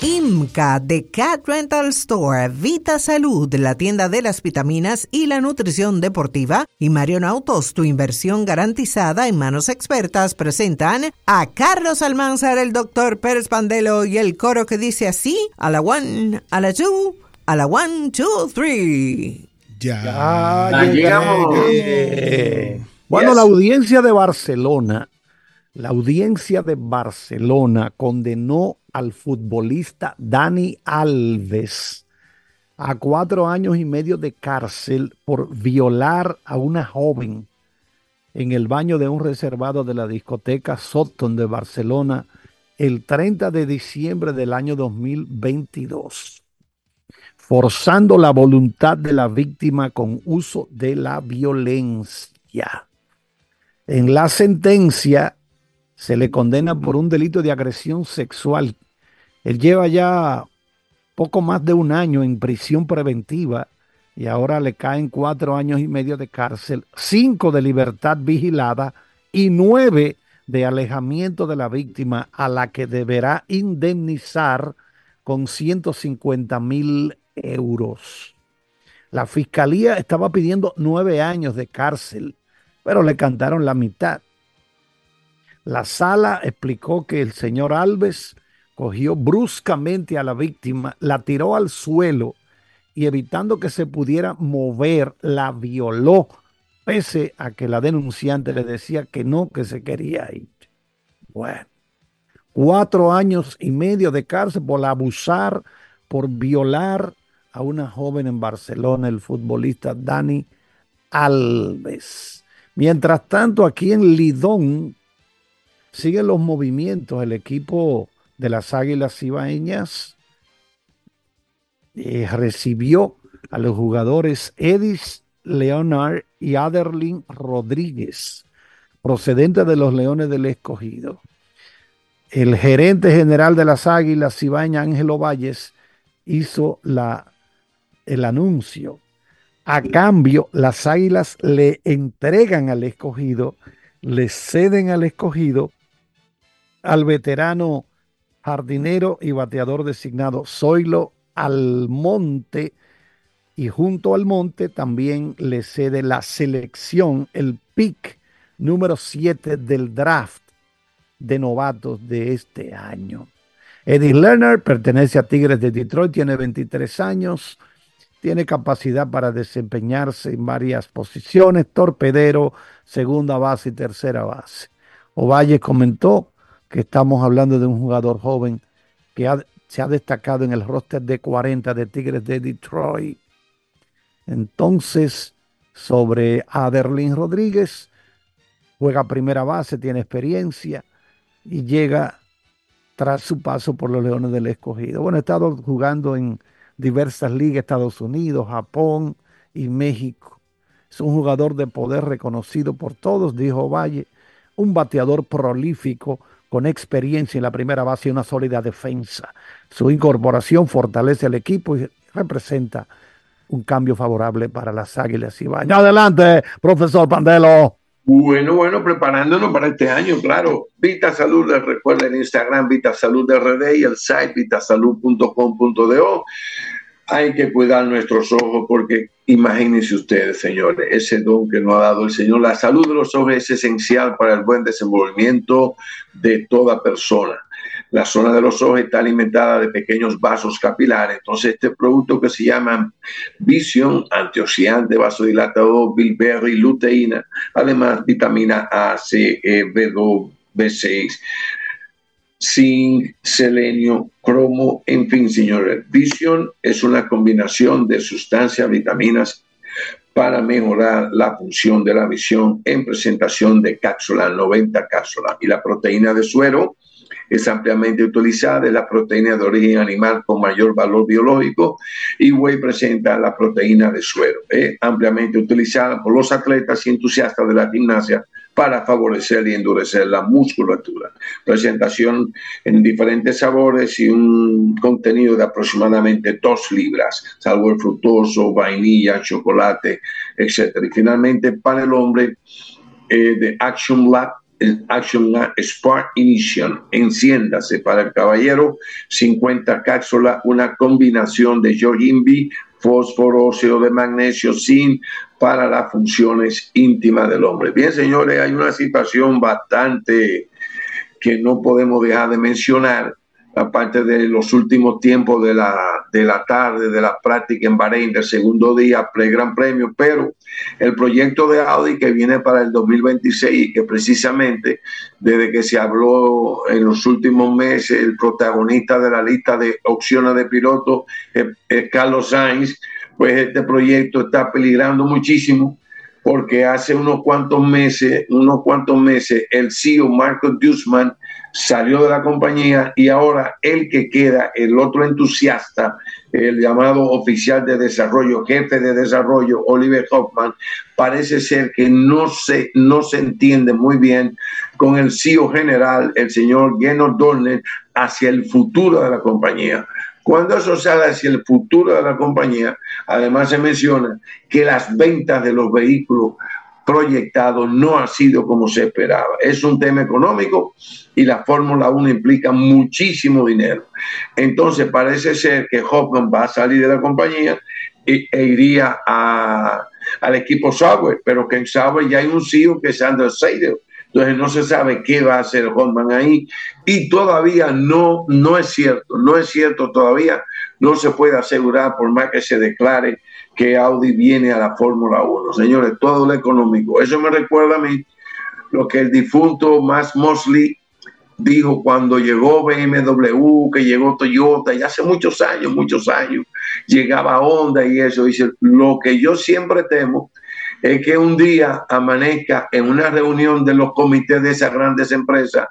IMCA de Cat Rental Store, Vita Salud, la tienda de las vitaminas y la nutrición deportiva, y Marion Autos, tu inversión garantizada en manos expertas, presentan a Carlos Almanzar, el doctor Pérez Pandelo y el coro que dice así: a la one, a la two, a la one, two, three. Ya, llegamos. Bueno, la audiencia de Barcelona, la audiencia de Barcelona condenó al futbolista Dani Alves a cuatro años y medio de cárcel por violar a una joven en el baño de un reservado de la discoteca Sotton de Barcelona el 30 de diciembre del año 2022, forzando la voluntad de la víctima con uso de la violencia. En la sentencia se le condena por un delito de agresión sexual él lleva ya poco más de un año en prisión preventiva y ahora le caen cuatro años y medio de cárcel, cinco de libertad vigilada y nueve de alejamiento de la víctima a la que deberá indemnizar con 150 mil euros. La fiscalía estaba pidiendo nueve años de cárcel, pero le cantaron la mitad. La sala explicó que el señor Alves cogió bruscamente a la víctima, la tiró al suelo y evitando que se pudiera mover, la violó, pese a que la denunciante le decía que no, que se quería ir. Bueno, cuatro años y medio de cárcel por abusar, por violar a una joven en Barcelona, el futbolista Dani Alves. Mientras tanto, aquí en Lidón siguen los movimientos, el equipo de las Águilas Ibaeñas eh, recibió a los jugadores Edis Leonard y Aderlin Rodríguez, procedentes de los Leones del Escogido. El gerente general de las Águilas Ibaeñas, Ángelo Valles, hizo la, el anuncio. A cambio, las Águilas le entregan al escogido, le ceden al escogido al veterano jardinero y bateador designado Zoilo Almonte. Y junto al monte también le cede la selección, el pick número 7 del draft de novatos de este año. Eddie Lerner pertenece a Tigres de Detroit, tiene 23 años, tiene capacidad para desempeñarse en varias posiciones, torpedero, segunda base y tercera base. Ovalle comentó que estamos hablando de un jugador joven que se ha destacado en el roster de 40 de Tigres de Detroit. Entonces, sobre Aderlin Rodríguez, juega primera base, tiene experiencia y llega tras su paso por los Leones del Escogido. Bueno, ha estado jugando en diversas ligas, Estados Unidos, Japón y México. Es un jugador de poder reconocido por todos, dijo Valle, un bateador prolífico con experiencia en la primera base y una sólida defensa. Su incorporación fortalece al equipo y representa un cambio favorable para las Águilas Ibañez. Adelante, profesor Pandelo. Bueno, bueno, preparándonos para este año, claro. Vita Salud, les recuerda en Instagram Vita Salud RD y el site vitasalud.com.do hay que cuidar nuestros ojos porque imagínense ustedes, señores, ese don que nos ha dado el Señor. La salud de los ojos es esencial para el buen desenvolvimiento de toda persona. La zona de los ojos está alimentada de pequeños vasos capilares. Entonces, este producto que se llama Vision, antioxidante, vasodilatador, bilberry, luteína, además vitamina A, C, E, B2, B6, zinc, selenio, cromo, en fin, señores. Vision es una combinación de sustancias, vitaminas para mejorar la función de la visión en presentación de cápsula, 90 cápsulas. Y la proteína de suero es ampliamente utilizada, es la proteína de origen animal con mayor valor biológico y Whey presenta la proteína de suero, es ampliamente utilizada por los atletas y entusiastas de la gimnasia para favorecer y endurecer la musculatura. Presentación en diferentes sabores y un contenido de aproximadamente 2 libras, salvo el fructoso, vainilla, chocolate, etc. Y finalmente, para el hombre eh, de Action Lab el Action Spark Ignition. Enciéndase para el caballero 50 cápsulas, una combinación de Yorimbi, fósforo, óxido de magnesio, zinc para las funciones íntimas del hombre. Bien, señores, hay una situación bastante que no podemos dejar de mencionar aparte de los últimos tiempos de la, de la tarde, de la práctica en Bahrein, del segundo día, pre-gran premio, pero el proyecto de Audi que viene para el 2026 y que precisamente desde que se habló en los últimos meses, el protagonista de la lista de opciones de piloto es, Carlos Sainz, pues este proyecto está peligrando muchísimo porque hace unos cuantos meses, unos cuantos meses, el CEO Marco Dussman salió de la compañía y ahora el que queda, el otro entusiasta, el llamado oficial de desarrollo, jefe de desarrollo, Oliver Hoffman, parece ser que no se, no se entiende muy bien con el CEO general, el señor Geno Dorner, hacia el futuro de la compañía. Cuando eso sale hacia el futuro de la compañía, además se menciona que las ventas de los vehículos proyectado no ha sido como se esperaba. Es un tema económico y la Fórmula 1 implica muchísimo dinero. Entonces parece ser que Hoffman va a salir de la compañía e, iría al equipo Sauber, pero que en Sauber ya hay un CEO que es Andrew Seidel. Entonces no se sabe qué va a hacer Hoffman ahí y todavía no, no es cierto, no es cierto todavía, no se puede asegurar por más que se declare que Audi viene a la Fórmula 1. Señores, todo lo económico. Eso me recuerda a mí lo que el difunto Max Mosley dijo cuando llegó BMW, que llegó Toyota, y hace muchos años, muchos años, llegaba Honda y eso. Dice, lo que yo siempre temo es que un día amanezca en una reunión de los comités de esas grandes empresas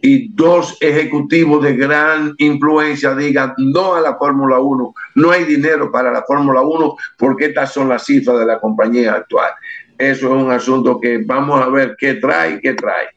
y dos ejecutivos de gran influencia digan no a la Fórmula 1, no hay dinero para la Fórmula 1 porque estas son las cifras de la compañía actual. Eso es un asunto que vamos a ver qué trae, qué trae.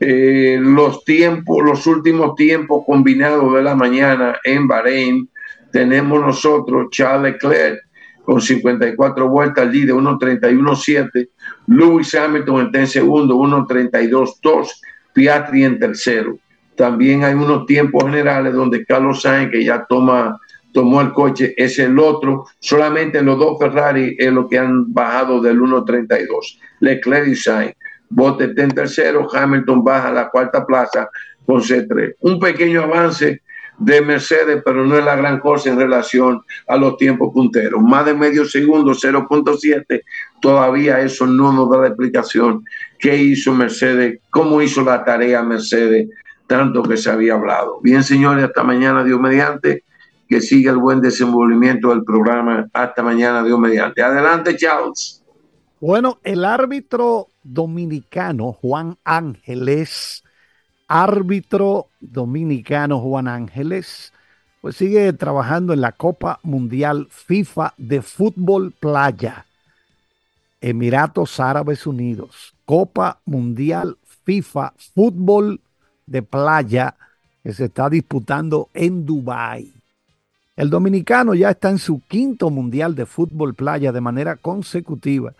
Eh, los tiempos, los últimos tiempos combinados de la mañana en Bahrein, tenemos nosotros Charles Leclerc con 54 vueltas, líder 1.31.7, Lewis Hamilton está en segundo, 1.32.2, Piatri en tercero. También hay unos tiempos generales donde Carlos Sainz, que ya toma, tomó el coche, es el otro. Solamente los dos Ferrari es lo que han bajado del 1.32. Leclerc y Sainz. Bote está en tercero, Hamilton baja a la cuarta plaza con C3. Un pequeño avance de Mercedes, pero no es la gran cosa en relación a los tiempos punteros. Más de medio segundo, 0.7, todavía eso no nos da la explicación qué hizo Mercedes, cómo hizo la tarea Mercedes, tanto que se había hablado. Bien, señores, hasta mañana, Dios mediante, que siga el buen desenvolvimiento del programa. Hasta mañana, Dios mediante. Adelante, Charles. Bueno, el árbitro dominicano Juan Ángeles árbitro dominicano Juan Ángeles, pues sigue trabajando en la Copa Mundial FIFA de Fútbol Playa. Emiratos Árabes Unidos, Copa Mundial FIFA Fútbol de Playa que se está disputando en Dubái. El dominicano ya está en su quinto Mundial de Fútbol Playa de manera consecutiva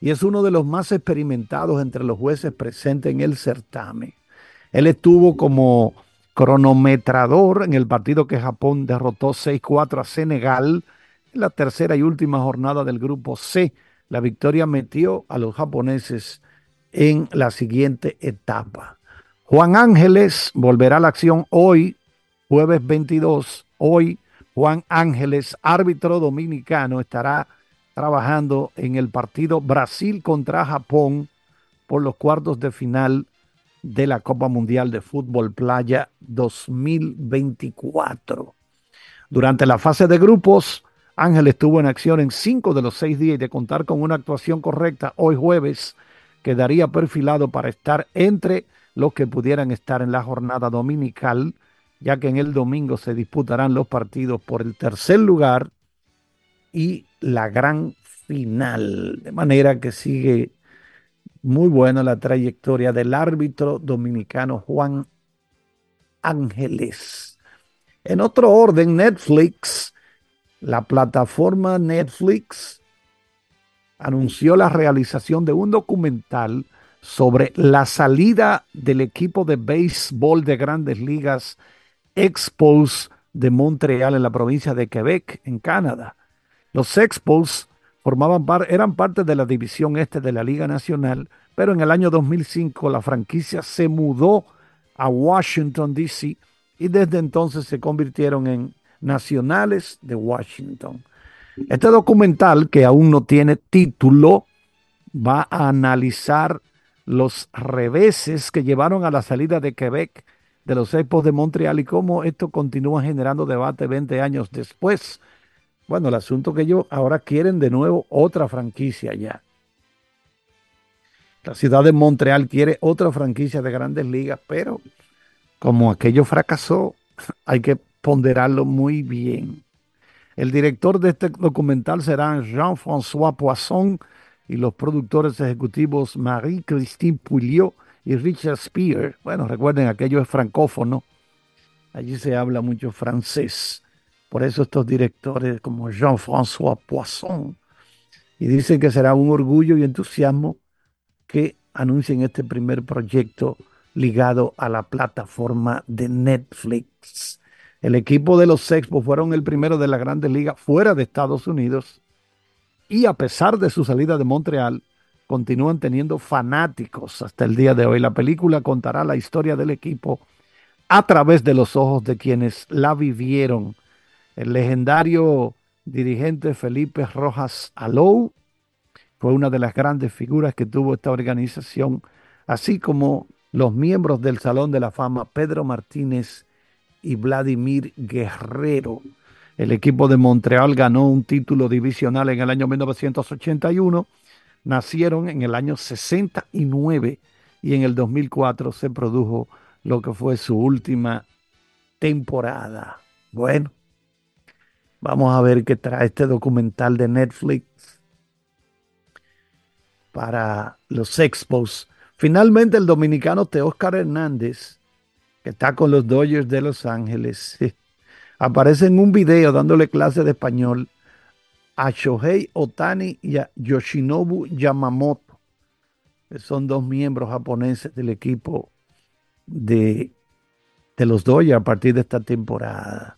y es uno de los más experimentados entre los jueces presentes en el certamen. Él estuvo como cronometrador en el partido que Japón derrotó 6-4 a Senegal en la tercera y última jornada del grupo C. La victoria metió a los japoneses en la siguiente etapa. Juan Ángeles volverá a la acción hoy, jueves 22. Hoy Juan Ángeles, árbitro dominicano, estará trabajando en el partido Brasil contra Japón por los cuartos de final de la Copa Mundial de Fútbol Playa 2024. Durante la fase de grupos, Ángel estuvo en acción en cinco de los seis días y de contar con una actuación correcta hoy jueves, quedaría perfilado para estar entre los que pudieran estar en la jornada dominical, ya que en el domingo se disputarán los partidos por el tercer lugar y la gran final. De manera que sigue muy buena la trayectoria del árbitro dominicano Juan Ángeles. En otro orden, Netflix, la plataforma Netflix anunció la realización de un documental sobre la salida del equipo de béisbol de grandes ligas Expos de Montreal en la provincia de Quebec, en Canadá. Los Expos formaban eran parte de la división este de la Liga Nacional, pero en el año 2005 la franquicia se mudó a Washington, D.C. y desde entonces se convirtieron en Nacionales de Washington. Este documental, que aún no tiene título, va a analizar los reveses que llevaron a la salida de Quebec de los Expos de Montreal y cómo esto continúa generando debate 20 años después. Bueno, el asunto que ellos ahora quieren de nuevo otra franquicia ya. La ciudad de Montreal quiere otra franquicia de grandes ligas, pero como aquello fracasó, hay que ponderarlo muy bien. El director de este documental será Jean-François Poisson y los productores ejecutivos Marie-Christine Pouliot y Richard Spear. Bueno, recuerden, aquello es francófono. Allí se habla mucho francés. Por eso estos directores como Jean-François Poisson. Y dicen que será un orgullo y entusiasmo que anuncien este primer proyecto ligado a la plataforma de Netflix. El equipo de los Expos fueron el primero de la Grandes Ligas fuera de Estados Unidos y a pesar de su salida de Montreal, continúan teniendo fanáticos hasta el día de hoy. La película contará la historia del equipo a través de los ojos de quienes la vivieron. El legendario dirigente Felipe Rojas Alou fue una de las grandes figuras que tuvo esta organización, así como los miembros del Salón de la Fama Pedro Martínez y Vladimir Guerrero. El equipo de Montreal ganó un título divisional en el año 1981. Nacieron en el año 69 y en el 2004 se produjo lo que fue su última temporada. Bueno, vamos a ver qué trae este documental de Netflix para los Expos. Finalmente el dominicano Teóscar Hernández, que está con los Dodgers de Los Ángeles, aparece en un video dándole clase de español a Shohei Otani y a Yoshinobu Yamamoto, que son dos miembros japoneses del equipo de, de los Dodgers a partir de esta temporada.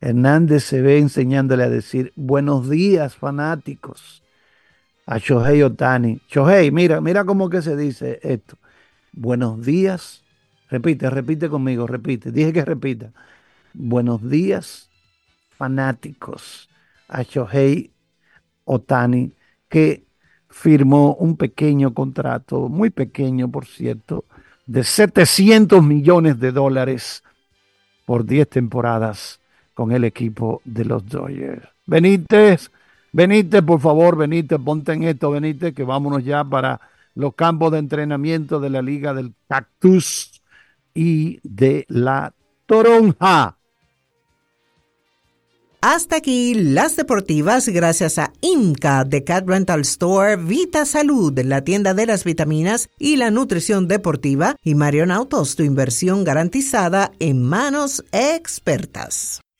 Hernández se ve enseñándole a decir buenos días fanáticos a Shohei Otani. Shohei, mira, mira cómo que se dice esto. Buenos días. Repite, repite conmigo, repite. Dije que repita. Buenos días, fanáticos. A Shohei Otani, que firmó un pequeño contrato, muy pequeño, por cierto, de 700 millones de dólares por 10 temporadas con el equipo de los Dodgers. Benítez, Benítez, por favor, Benítez, ponte en esto, Benítez, que vámonos ya para los campos de entrenamiento de la Liga del Cactus y de la Toronja. Hasta aquí las deportivas gracias a IMCA de Cat Rental Store, Vita Salud, la tienda de las vitaminas y la nutrición deportiva y Marion Autos, tu inversión garantizada en manos expertas.